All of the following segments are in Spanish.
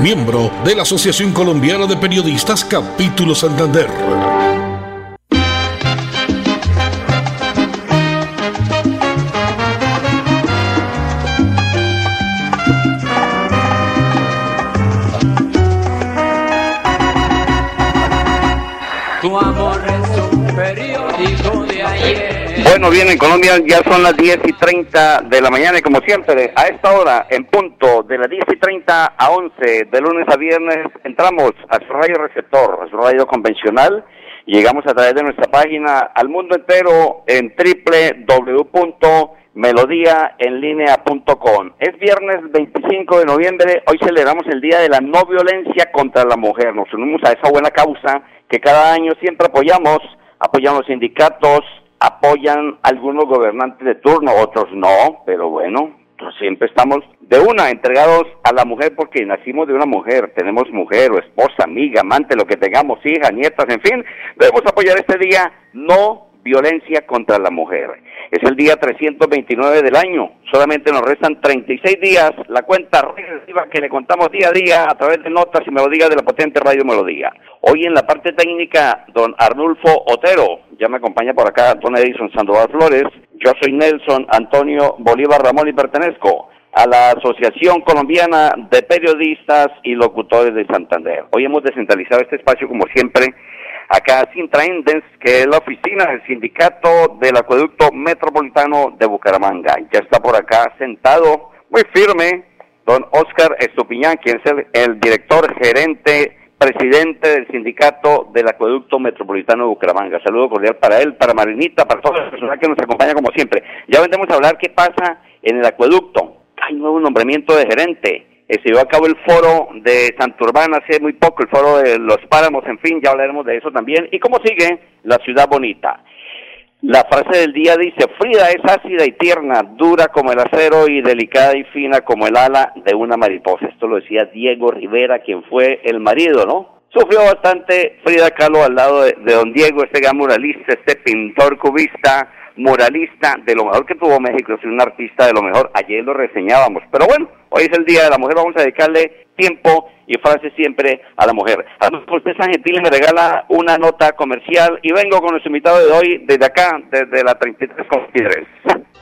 miembro de la Asociación Colombiana de Periodistas Capítulo Santander. Bueno, bien, en Colombia ya son las 10 y 30 de la mañana y como siempre, a esta hora, en punto, de las 10 y 30 a 11, de lunes a viernes, entramos a su radio receptor, a su radio convencional, y llegamos a través de nuestra página al mundo entero en www.melodiaenlinea.com. Es viernes 25 de noviembre, hoy celebramos el Día de la No Violencia contra la Mujer. Nos unimos a esa buena causa que cada año siempre apoyamos, apoyamos sindicatos, apoyan algunos gobernantes de turno, otros no, pero bueno, pues siempre estamos de una entregados a la mujer porque nacimos de una mujer, tenemos mujer o esposa, amiga, amante, lo que tengamos, hija, nietas, en fin, debemos apoyar este día, no violencia contra la mujer. Es el día 329 del año. Solamente nos restan 36 días. La cuenta regresiva que le contamos día a día a través de notas y melodías de la potente Radio Melodía. Hoy en la parte técnica, don Arnulfo Otero. Ya me acompaña por acá don Edison Sandoval Flores. Yo soy Nelson Antonio Bolívar Ramón y pertenezco a la Asociación Colombiana de Periodistas y Locutores de Santander. Hoy hemos descentralizado este espacio como siempre acá Sintra Endens, que es la oficina del sindicato del acueducto metropolitano de Bucaramanga. Ya está por acá sentado, muy firme, don Oscar Estupiñán, quien es el, director gerente presidente del sindicato del acueducto metropolitano de Bucaramanga. Saludo cordial para él, para Marinita, para toda la persona que nos acompaña como siempre. Ya vendremos a hablar qué pasa en el acueducto. Hay nuevo nombramiento de gerente eh, se llevó a cabo el foro de Santurbán hace muy poco, el foro de los páramos, en fin, ya hablaremos de eso también. ¿Y cómo sigue la ciudad bonita? La frase del día dice, Frida es ácida y tierna, dura como el acero y delicada y fina como el ala de una mariposa. Esto lo decía Diego Rivera, quien fue el marido, ¿no? Sufrió bastante Frida Kahlo al lado de, don Diego, este gran muralista, este pintor cubista, moralista, de lo mejor que tuvo México, es un artista de lo mejor, ayer lo reseñábamos, pero bueno, hoy es el Día de la Mujer, vamos a dedicarle tiempo y frase siempre a la mujer. Además, usted San Gentil me regala una nota comercial y vengo con nuestro invitado de hoy desde acá, desde la 33 con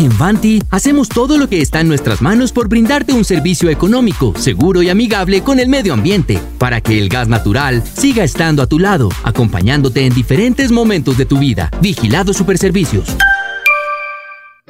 En Vanti hacemos todo lo que está en nuestras manos por brindarte un servicio económico, seguro y amigable con el medio ambiente, para que el gas natural siga estando a tu lado, acompañándote en diferentes momentos de tu vida. Vigilado Superservicios.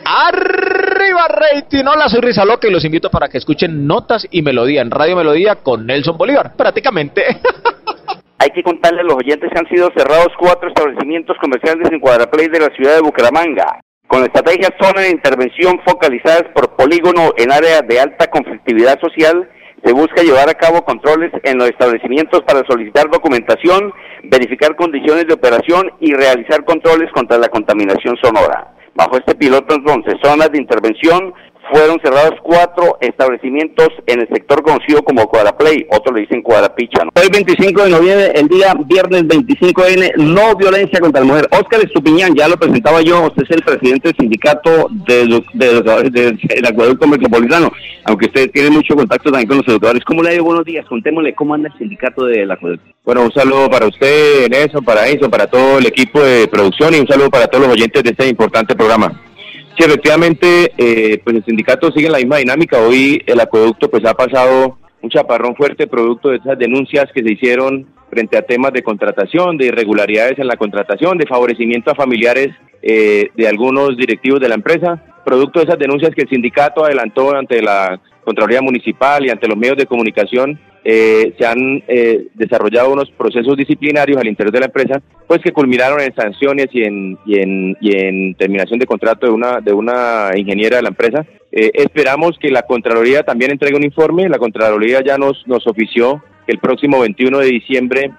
Arriba rating, hola soy Rizaloque y los invito para que escuchen Notas y Melodía en Radio Melodía con Nelson Bolívar, prácticamente. Hay que contarle a los oyentes que han sido cerrados cuatro establecimientos comerciales en Cuadraplay de la ciudad de Bucaramanga con estrategias zona de intervención focalizadas por polígono en áreas de alta conflictividad social, se busca llevar a cabo controles en los establecimientos para solicitar documentación, verificar condiciones de operación y realizar controles contra la contaminación sonora. Bajo este piloto entonces, zonas de intervención fueron cerrados cuatro establecimientos en el sector conocido como Cuadraplay, otros le dicen Cuadrapicha. Hoy 25 de noviembre, el día viernes 25N, no violencia contra la mujer. Óscar Estupiñán, ya lo presentaba yo, usted es el presidente del sindicato del de, acueducto metropolitano, aunque usted tiene mucho contacto también con los educadores. ¿Cómo le digo buenos días? Contémosle cómo anda el sindicato del acueducto. Bueno, un saludo para usted, eso, para eso, para todo el equipo de producción y un saludo para todos los oyentes de este importante programa. Sí, efectivamente, eh, pues el sindicato sigue en la misma dinámica. Hoy el acueducto pues ha pasado un chaparrón fuerte producto de esas denuncias que se hicieron frente a temas de contratación, de irregularidades en la contratación, de favorecimiento a familiares eh, de algunos directivos de la empresa, producto de esas denuncias que el sindicato adelantó ante la Contraloría Municipal y ante los medios de comunicación, eh, se han eh, desarrollado unos procesos disciplinarios al interior de la empresa, pues que culminaron en sanciones y en, y en, y en terminación de contrato de una, de una ingeniera de la empresa. Eh, esperamos que la Contraloría también entregue un informe. La Contraloría ya nos, nos ofició que el próximo 21 de diciembre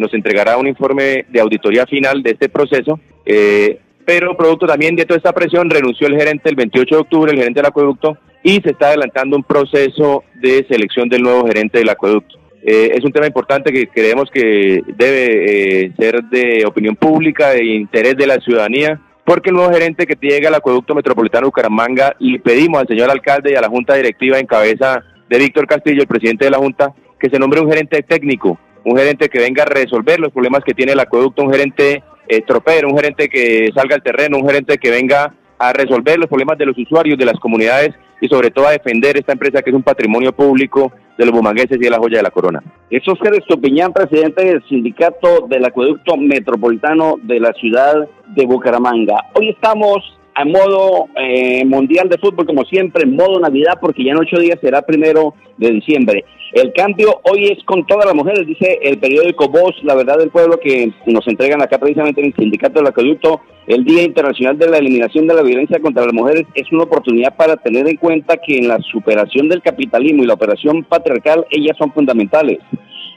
nos entregará un informe de auditoría final de este proceso. pero producto también de toda esta presión, renunció el gerente el 28 de octubre, el gerente del acueducto, y se está adelantando un proceso de selección del nuevo gerente del acueducto. Eh, es un tema importante que creemos que debe eh, ser de opinión pública, de interés de la ciudadanía, porque el nuevo gerente que llega al acueducto metropolitano de Bucaramanga, le pedimos al señor alcalde y a la junta directiva en cabeza de Víctor Castillo, el presidente de la junta, que se nombre un gerente técnico, un gerente que venga a resolver los problemas que tiene el acueducto, un gerente eh, tropero, un gerente que salga al terreno, un gerente que venga a resolver los problemas de los usuarios, de las comunidades y sobre todo a defender esta empresa que es un patrimonio público de los bumangueses y de la joya de la corona. Es Oscar Estopiñán, presidente del sindicato del acueducto metropolitano de la ciudad de Bucaramanga. Hoy estamos a modo eh, mundial de fútbol, como siempre, en modo Navidad, porque ya en ocho días será primero de diciembre. El cambio hoy es con todas las mujeres, dice el periódico Voz, la verdad del pueblo, que nos entregan acá precisamente en el Sindicato del Acueducto. El Día Internacional de la Eliminación de la Violencia contra las Mujeres es una oportunidad para tener en cuenta que en la superación del capitalismo y la operación patriarcal, ellas son fundamentales.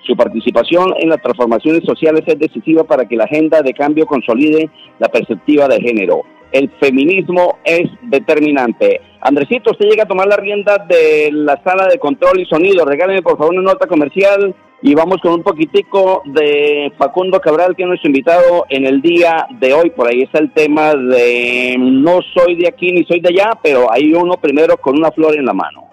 Su participación en las transformaciones sociales es decisiva para que la agenda de cambio consolide la perspectiva de género el feminismo es determinante. Andresito, usted llega a tomar la rienda de la sala de control y sonido. Regáleme por favor una nota comercial y vamos con un poquitico de Facundo Cabral, que es nuestro invitado en el día de hoy. Por ahí está el tema de no soy de aquí ni soy de allá, pero hay uno primero con una flor en la mano.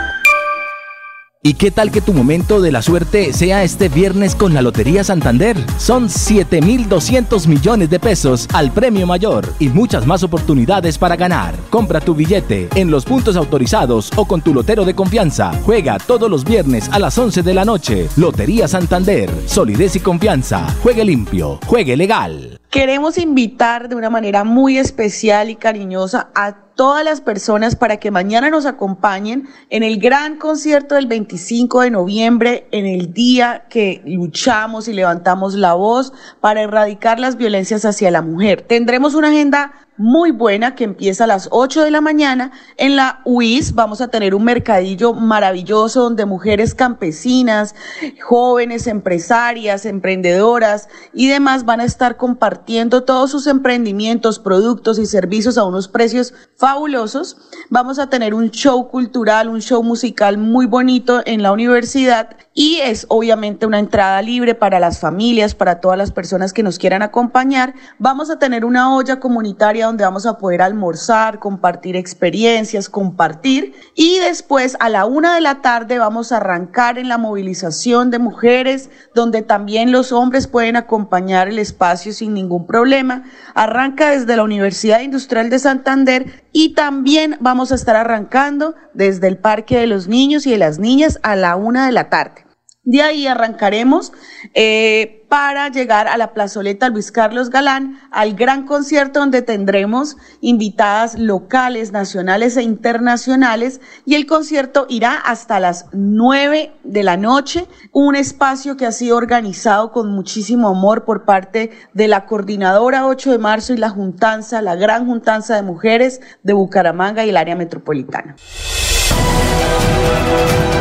¿Y qué tal que tu momento de la suerte sea este viernes con la Lotería Santander? Son 7.200 millones de pesos al premio mayor y muchas más oportunidades para ganar. Compra tu billete en los puntos autorizados o con tu lotero de confianza. Juega todos los viernes a las 11 de la noche. Lotería Santander. Solidez y confianza. Juegue limpio. Juegue legal. Queremos invitar de una manera muy especial y cariñosa a todas las personas para que mañana nos acompañen en el gran concierto del 25 de noviembre, en el día que luchamos y levantamos la voz para erradicar las violencias hacia la mujer. Tendremos una agenda muy buena que empieza a las 8 de la mañana. En la UIS vamos a tener un mercadillo maravilloso donde mujeres campesinas, jóvenes empresarias, emprendedoras y demás van a estar compartiendo todos sus emprendimientos, productos y servicios a unos precios fabulosos. Vamos a tener un show cultural, un show musical muy bonito en la universidad y es obviamente una entrada libre para las familias, para todas las personas que nos quieran acompañar. Vamos a tener una olla comunitaria donde vamos a poder almorzar, compartir experiencias, compartir y después a la una de la tarde vamos a arrancar en la movilización de mujeres donde también los hombres pueden acompañar el espacio sin ningún problema. Arranca desde la Universidad Industrial de Santander y también vamos a estar arrancando desde el Parque de los Niños y de las Niñas a la una de la tarde. De ahí arrancaremos eh, para llegar a la plazoleta Luis Carlos Galán, al gran concierto donde tendremos invitadas locales, nacionales e internacionales y el concierto irá hasta las 9 de la noche, un espacio que ha sido organizado con muchísimo amor por parte de la coordinadora 8 de marzo y la juntanza, la gran juntanza de mujeres de Bucaramanga y el área metropolitana.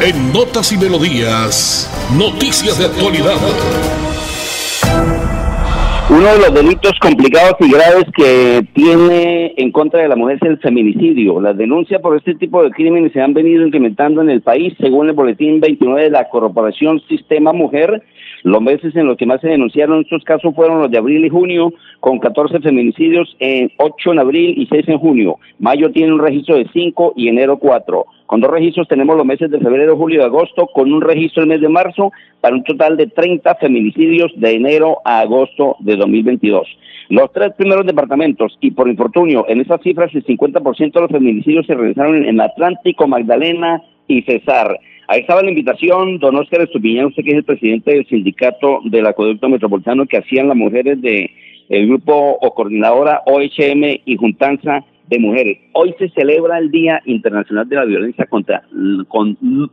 En Notas y Melodías, noticias de actualidad. Uno de los delitos complicados y graves que tiene en contra de la mujer es el feminicidio. Las denuncias por este tipo de crímenes se han venido incrementando en el país, según el boletín 29 de la Corporación Sistema Mujer. Los meses en los que más se denunciaron estos casos fueron los de abril y junio, con 14 feminicidios, en 8 en abril y 6 en junio. Mayo tiene un registro de 5 y enero 4. Con dos registros tenemos los meses de febrero, julio y agosto, con un registro el mes de marzo, para un total de 30 feminicidios de enero a agosto de 2022. Los tres primeros departamentos, y por infortunio, en esas cifras el 50% de los feminicidios se realizaron en Atlántico, Magdalena y Cesar. Ahí estaba la invitación, don Oscar Estupiñán, usted que es el presidente del sindicato del acueducto metropolitano que hacían las mujeres de el grupo o coordinadora OHM y Juntanza de mujeres. Hoy se celebra el Día Internacional de la Violencia contra,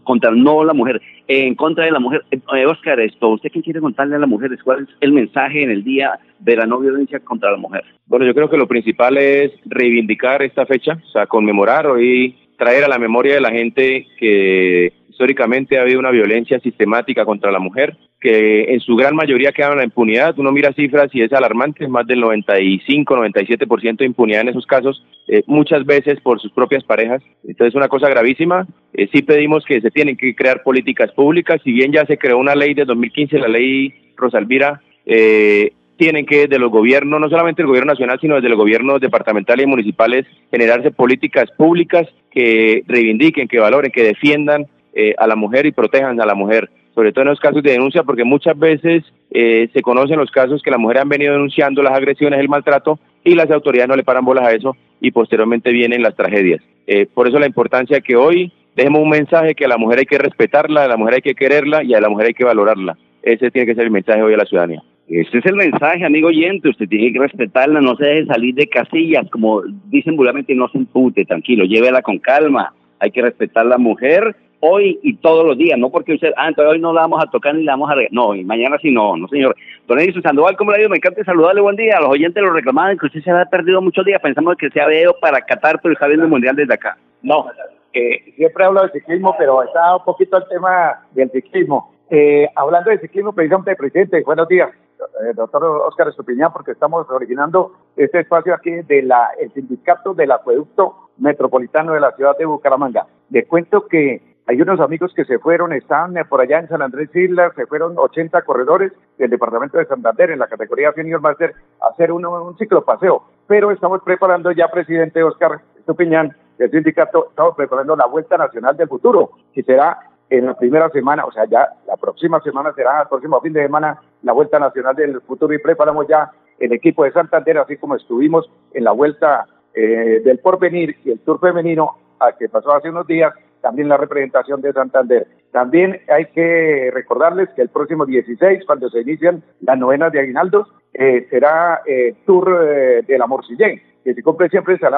contra no la mujer, en contra de la mujer. Eh, Oscar, esto, ¿usted qué quiere contarle a las mujeres? ¿Cuál es el mensaje en el Día de la No Violencia contra la Mujer? Bueno, yo creo que lo principal es reivindicar esta fecha, o sea, conmemorar hoy, traer a la memoria de la gente que históricamente ha habido una violencia sistemática contra la mujer, que en su gran mayoría queda en la impunidad. Uno mira cifras y es alarmante, más del 95, 97% de impunidad en esos casos, eh, muchas veces por sus propias parejas. Entonces, es una cosa gravísima. Eh, sí pedimos que se tienen que crear políticas públicas. Si bien ya se creó una ley de 2015, la ley Rosalvira, eh, tienen que desde los gobiernos, no solamente el gobierno nacional, sino desde los gobiernos departamentales y municipales, generarse políticas públicas que reivindiquen, que valoren, que defiendan eh, a la mujer y protejan a la mujer, sobre todo en los casos de denuncia, porque muchas veces eh, se conocen los casos que la mujer han venido denunciando las agresiones, el maltrato, y las autoridades no le paran bolas a eso y posteriormente vienen las tragedias. Eh, por eso la importancia que hoy dejemos un mensaje que a la mujer hay que respetarla, a la mujer hay que quererla y a la mujer hay que valorarla. Ese tiene que ser el mensaje hoy a la ciudadanía. Este es el mensaje, amigo oyente. Usted tiene que respetarla, no se deje salir de casillas, como dicen vulgarmente, no se impute, tranquilo, llévela con calma. Hay que respetar a la mujer hoy y todos los días, no porque usted, ah, entonces hoy no la vamos a tocar ni la vamos a... No, y mañana sí no, no señor. Don Edison Sandoval, ¿cómo le digo? Me encanta saludarle, buen día. A los oyentes lo reclamaban que usted se había perdido muchos días, pensamos que se había ido para Qatar, pero está viendo el Mundial desde acá. No, que siempre hablo de ciclismo, pero está un poquito el tema del ciclismo. Eh, hablando de ciclismo, precisamente, presidente, buenos días, eh, doctor Oscar Estupiñán, porque estamos originando este espacio aquí del el sindicato del acueducto metropolitano de la ciudad de Bucaramanga. Le cuento que hay unos amigos que se fueron, están eh, por allá en San Andrés Islas, se fueron 80 corredores del departamento de Santander en la categoría Senior Master a hacer un, un ciclo paseo. Pero estamos preparando ya, presidente Oscar Estupiñán, del sindicato, estamos preparando la Vuelta Nacional del Futuro, que será en la primera semana, o sea, ya la próxima semana será, el próximo fin de semana, la Vuelta Nacional del Futuro y preparamos ya el equipo de Santander, así como estuvimos en la Vuelta eh, del Porvenir y el Tour Femenino, a que pasó hace unos días, también la representación de Santander. También hay que recordarles que el próximo 16, cuando se inician las novenas de Aguinaldos, eh, será eh, Tour eh, de que se cumple siempre en San.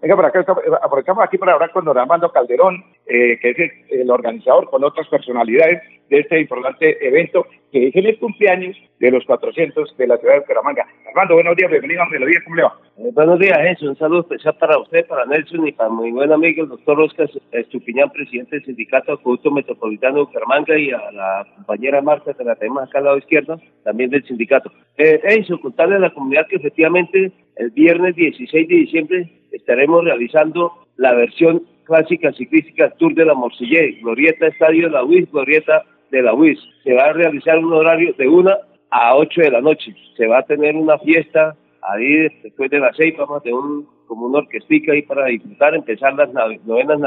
Venga, por acá, aprovechamos aquí para hablar con don Armando Calderón, que es el, organizador con otras personalidades de este importante evento, que es el cumpleaños de los 400 de la ciudad de Bucaramanga. Armando, buenos días, bienvenido a Melodía, ¿cómo le va? Eh, buenos días, Jesús. Un saludo especial para usted, para Nelson y para mi buen amigo, el doctor Oscar Estupiñán, presidente del Sindicato Acueducto Metropolitano de Bucaramanga, y a la compañera Marta, que la tenemos acá al lado izquierdo, también del sindicato. Eh, contarle a la comunidad que efectivamente el viernes 16 de diciembre estaremos realizando la versión clásica ciclística Tour de la Morcillé, Glorieta Estadio de la UIS, Glorieta de la UIS. Se va a realizar un horario de una a 8 de la noche. Se va a tener una fiesta ahí después de las 6, vamos a un, como una ahí para disfrutar, empezar las novenas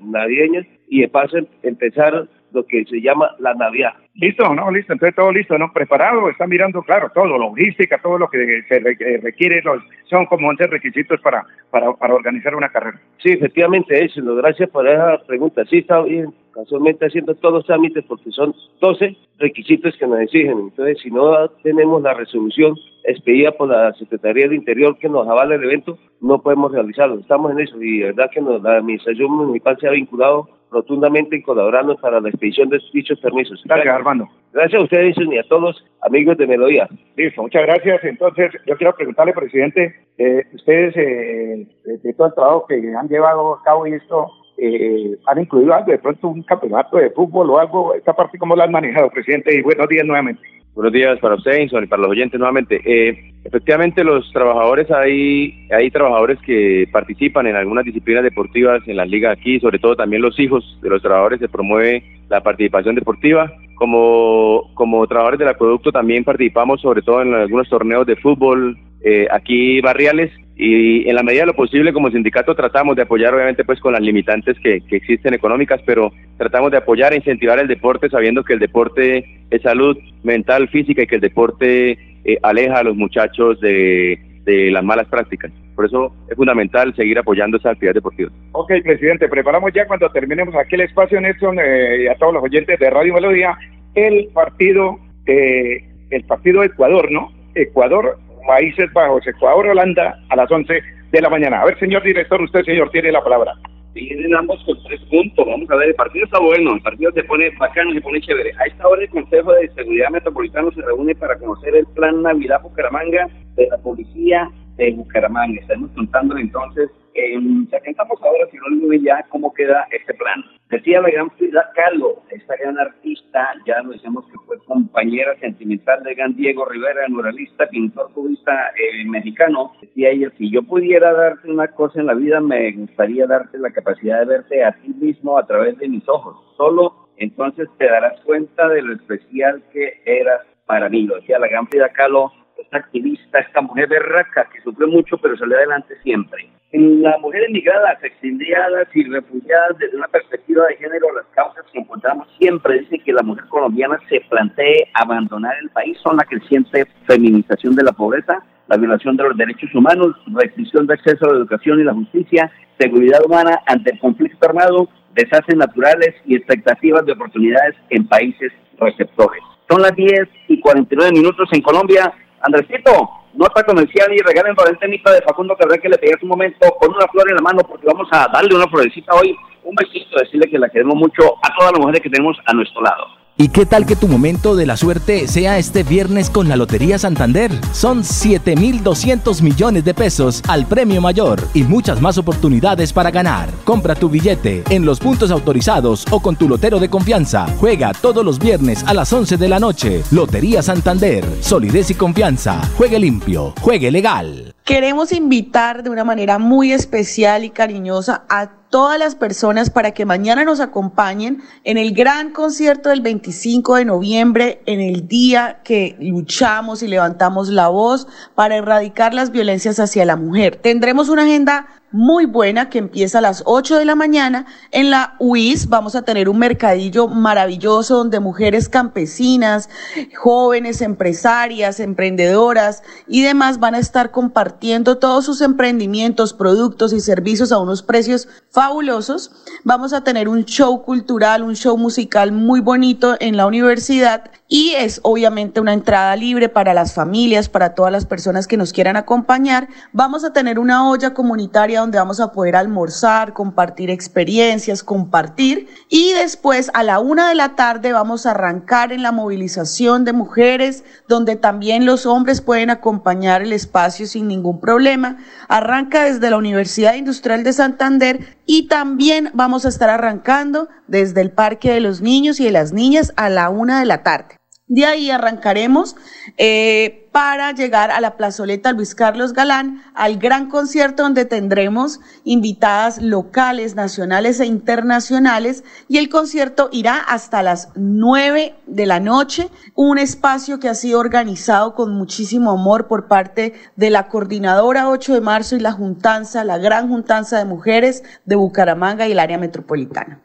navideñas y de paso empezar lo que se llama la Navidad. Listo, no, listo, entonces todo listo, ¿no? Preparado, está mirando, claro, todo, logística, todo lo que se requiere, los, son como 11 requisitos para, para, para organizar una carrera. Sí, efectivamente, eso, gracias por esa pregunta. Sí, está bien, casualmente haciendo todos los trámites porque son 12 requisitos que nos exigen. Entonces, si no tenemos la resolución expedida por la Secretaría del Interior que nos avala el evento, no podemos realizarlo. Estamos en eso y de verdad que la Administración Municipal se ha vinculado rotundamente y colaborando para la expedición de dichos permisos. Gracias, Armando. Gracias a ustedes y a todos los amigos de Melodía. Listo, muchas gracias. Entonces, yo quiero preguntarle, presidente, eh, ustedes, eh, de todo el trabajo que han llevado a cabo y esto, eh, ¿han incluido algo, de pronto un campeonato de fútbol o algo? Esta parte, ¿cómo la han manejado, presidente? Y buenos días nuevamente. Buenos días para usted, y para los oyentes nuevamente. Eh, efectivamente, los trabajadores, hay, hay trabajadores que participan en algunas disciplinas deportivas en la liga aquí, sobre todo también los hijos de los trabajadores se promueve la participación deportiva. Como, como trabajadores del acueducto también participamos sobre todo en algunos torneos de fútbol eh, aquí barriales y en la medida de lo posible como sindicato tratamos de apoyar obviamente pues con las limitantes que, existen económicas, pero tratamos de apoyar e incentivar el deporte sabiendo que el deporte es salud mental, física y que el deporte eh, aleja a los muchachos de, las malas prácticas. Por eso es fundamental seguir apoyando esa actividad deportiva. Ok, presidente, preparamos ya cuando terminemos aquí el espacio, Nelson, eh, y a todos los oyentes de Radio Melodía, el partido, eh, el partido Ecuador, ¿no? Ecuador Países Bajos, Ecuador, Holanda, a las 11 de la mañana. A ver, señor director, usted, señor, tiene la palabra. Vienen ambos con tres puntos. Vamos a ver, el partido está bueno, el partido se pone bacano, se pone chévere. A esta hora el Consejo de Seguridad Metropolitano se reúne para conocer el plan Navidad Bucaramanga de la Policía de Bucaramanga. Estamos contando entonces, en, ya estamos ahora, si no ya cómo queda este plan. Decía la gran Frida Kahlo, esta gran artista, ya lo decíamos que fue compañera sentimental de gran Diego Rivera, muralista, pintor cubista eh, mexicano. Decía ella, si yo pudiera darte una cosa en la vida, me gustaría darte la capacidad de verte a ti mismo a través de mis ojos. Solo entonces te darás cuenta de lo especial que eras para mí. Lo decía la gran Frida Kahlo esta activista, esta mujer berraca que sufre mucho pero sale adelante siempre. Las mujeres migradas, exiliadas y refugiadas, desde una perspectiva de género, las causas que encontramos siempre dicen que la mujer colombiana se plantee abandonar el país son la creciente feminización de la pobreza, la violación de los derechos humanos, restricción de acceso a la educación y la justicia, seguridad humana ante el conflicto armado, desastres naturales y expectativas de oportunidades en países receptores. Son las 10 y 49 minutos en Colombia. Andresito, nota comercial y regalen temita de Facundo Cabrera que le pegué un momento con una flor en la mano porque vamos a darle una florecita hoy, un besito, decirle que la queremos mucho a todas las mujeres que tenemos a nuestro lado. ¿Y qué tal que tu momento de la suerte sea este viernes con la Lotería Santander? Son 7.200 millones de pesos al premio mayor y muchas más oportunidades para ganar. Compra tu billete en los puntos autorizados o con tu lotero de confianza. Juega todos los viernes a las 11 de la noche. Lotería Santander. Solidez y confianza. Juegue limpio. Juegue legal. Queremos invitar de una manera muy especial y cariñosa a todas las personas para que mañana nos acompañen en el gran concierto del 25 de noviembre, en el día que luchamos y levantamos la voz para erradicar las violencias hacia la mujer. Tendremos una agenda muy buena que empieza a las 8 de la mañana. En la UIS vamos a tener un mercadillo maravilloso donde mujeres campesinas, jóvenes empresarias, emprendedoras y demás van a estar compartiendo todos sus emprendimientos, productos y servicios a unos precios fabulosos. Vamos a tener un show cultural, un show musical muy bonito en la universidad y es obviamente una entrada libre para las familias, para todas las personas que nos quieran acompañar. Vamos a tener una olla comunitaria donde vamos a poder almorzar, compartir experiencias, compartir y después a la una de la tarde vamos a arrancar en la movilización de mujeres donde también los hombres pueden acompañar el espacio sin ningún problema. Arranca desde la Universidad Industrial de Santander y también vamos a estar arrancando desde el Parque de los Niños y de las Niñas a la una de la tarde. De ahí arrancaremos eh, para llegar a la plazoleta Luis Carlos Galán, al gran concierto donde tendremos invitadas locales, nacionales e internacionales y el concierto irá hasta las nueve de la noche, un espacio que ha sido organizado con muchísimo amor por parte de la coordinadora 8 de marzo y la juntanza, la gran juntanza de mujeres de Bucaramanga y el área metropolitana.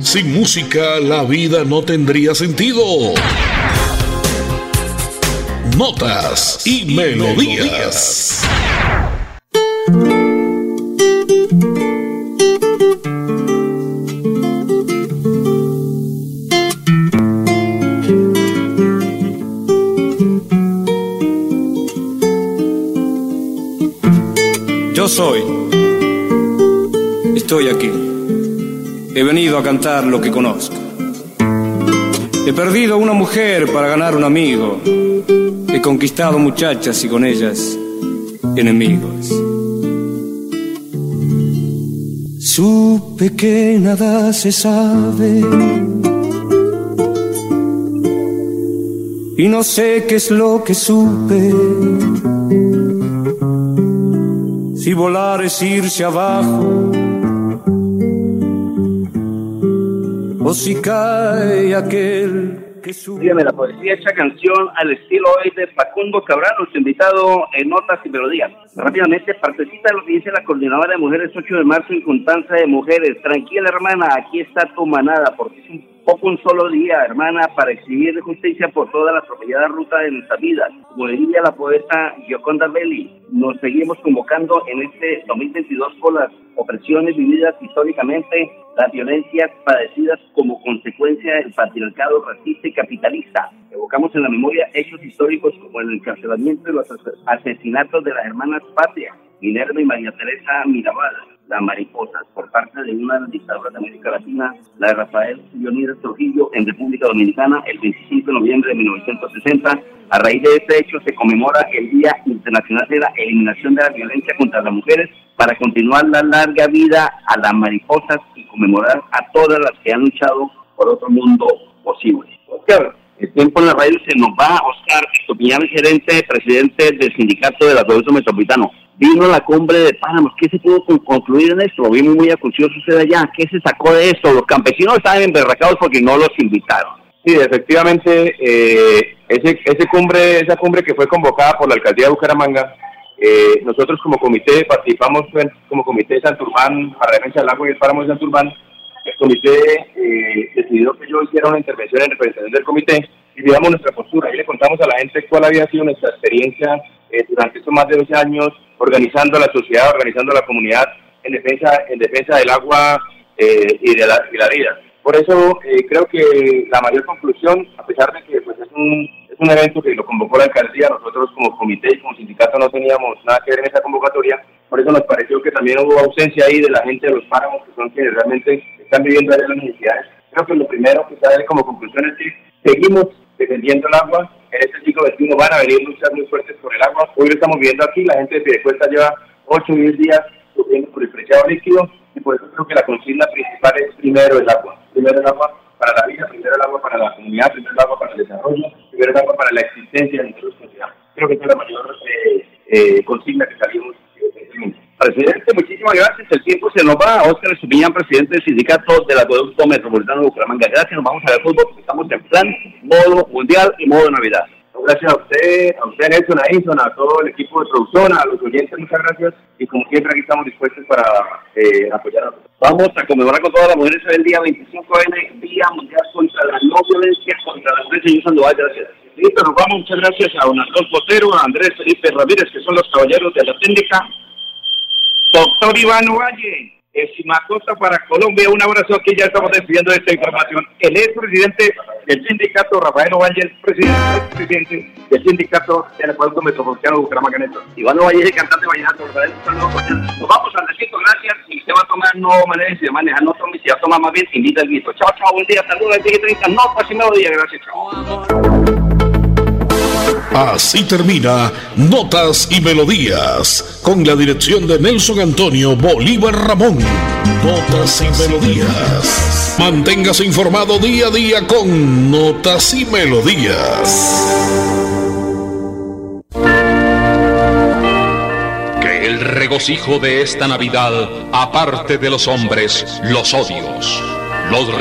Sin música la vida no tendría sentido. Notas y, melodías. Yo soy. Estoy aquí. He venido a cantar lo que conozco. He perdido una mujer para ganar un amigo. He conquistado muchachas y con ellas enemigos. Supe que nada se sabe. y no sé qué es lo que supe. Si volar es irse abajo o si cae aquel que Dígame la poesía hecha canción al estilo hoy de Facundo Cabral, nuestro invitado en Notas y Melodías. Rápidamente, partecita lo que dice la coordinadora de mujeres 8 de marzo en Contanza de Mujeres. Tranquila hermana, aquí está tu manada, porque es un poco un solo día, hermana, para exigir justicia por toda la atropellada ruta de nuestra vida. Como la poeta Gioconda Belli, nos seguimos convocando en este 2022 por las opresiones vividas históricamente, las violencias padecidas como consecuencia del patriarcado racista y capitalista. Evocamos en la memoria hechos históricos como el encarcelamiento y los asesinatos de las hermanas Patria, Minerva y María Teresa Mirabal, las mariposas por parte de una de las dictaduras de América Latina, la de Rafael Leonidas Trujillo en República Dominicana el 25 de noviembre de 1960. A raíz de este hecho se conmemora el Día Internacional de la Eliminación de la Violencia contra las Mujeres para continuar la larga vida a las mariposas y conmemorar a todas las que han luchado por otro mundo posible. Oscar, el tiempo en la radio se nos va. Oscar Estopiñán, gerente, presidente del sindicato de la Acueducto Metropolitano vino la cumbre de Páramos. ¿Qué se pudo concluir en esto? Lo vimos muy acucioso usted allá. ¿Qué se sacó de esto? Los campesinos estaban emberracados porque no los invitaron. Sí, efectivamente, eh, ese, ese cumbre, esa cumbre que fue convocada por la alcaldía de Bucaramanga, eh, nosotros como comité participamos como comité de Santurbán para la defensa del agua y el páramo de Santurbán. El comité eh, decidió que yo hiciera una intervención en representación del comité y digamos nuestra postura. Y le contamos a la gente cuál había sido nuestra experiencia durante estos más de 12 años organizando la sociedad, organizando la comunidad en defensa, en defensa del agua eh, y, de la, vida. Por eso eh, creo que la mayor conclusión, a pesar de que pues, es, un, es un evento que lo convocó la alcaldía, nosotros como comité y como sindicato no teníamos nada que ver en esa convocatoria, por eso nos pareció que también hubo ausencia ahí de la gente de los páramos, que son quienes realmente están viviendo ahí las necesidades. Creo que lo primero que sale como conclusión es que seguimos defendiendo el agua, en este siglo XXI van a venir luchas muy fuertes por el agua. Hoy lo estamos viendo aquí, la gente de Piedecuesta lleva 8 o 10 días sufriendo por el preciado líquido y por eso creo que la consigna principal es primero el agua. Primero el agua para la vida, primero el agua para la comunidad, primero el agua para el desarrollo, primero el agua para la existencia de nuestra sociedad. Creo que esa es la mayor eh, eh, consigna que salimos Presidente, muchísimas gracias. El tiempo se nos va. Oscar Estupiñán, presidente del sindicato del Acueducto Metropolitano de Bucaramanga. Gracias, nos vamos a ver fútbol. Estamos en plan modo mundial y modo Navidad. Gracias a usted, a usted Nelson, a Edison, a todo el equipo de producción, a los oyentes, muchas gracias. Y como siempre, aquí estamos dispuestos para eh, apoyar a todos. Vamos a conmemorar con todas las mujeres el día 25N, Día Mundial contra la No Violencia contra la Mujer. Señor Sandoval, gracias. Listo, nos vamos. Muchas gracias a don Andrés Botero, a Andrés Felipe Ramírez, que son los caballeros de la técnica Doctor Iván Valle, Simacosta para Colombia, un abrazo aquí, ya estamos despidiendo esta información. El ex presidente del sindicato, Rafael Ovalle, el presidente, presidente del sindicato del Acuerdo Metropolitano de Bucaramanga Iván Ovalle, el cantante vallenato, Nos vamos al recito, gracias, y se va a tomar no maneja, se maneja, no tome, se va a tomar más bien, invita el guito. Chao, chao, buen día, saludos, el 30, no, pues me día, gracias, chao. Así termina Notas y Melodías, con la dirección de Nelson Antonio Bolívar Ramón. Notas y Melodías. Manténgase informado día a día con Notas y Melodías. Que el regocijo de esta Navidad aparte de los hombres los odios, los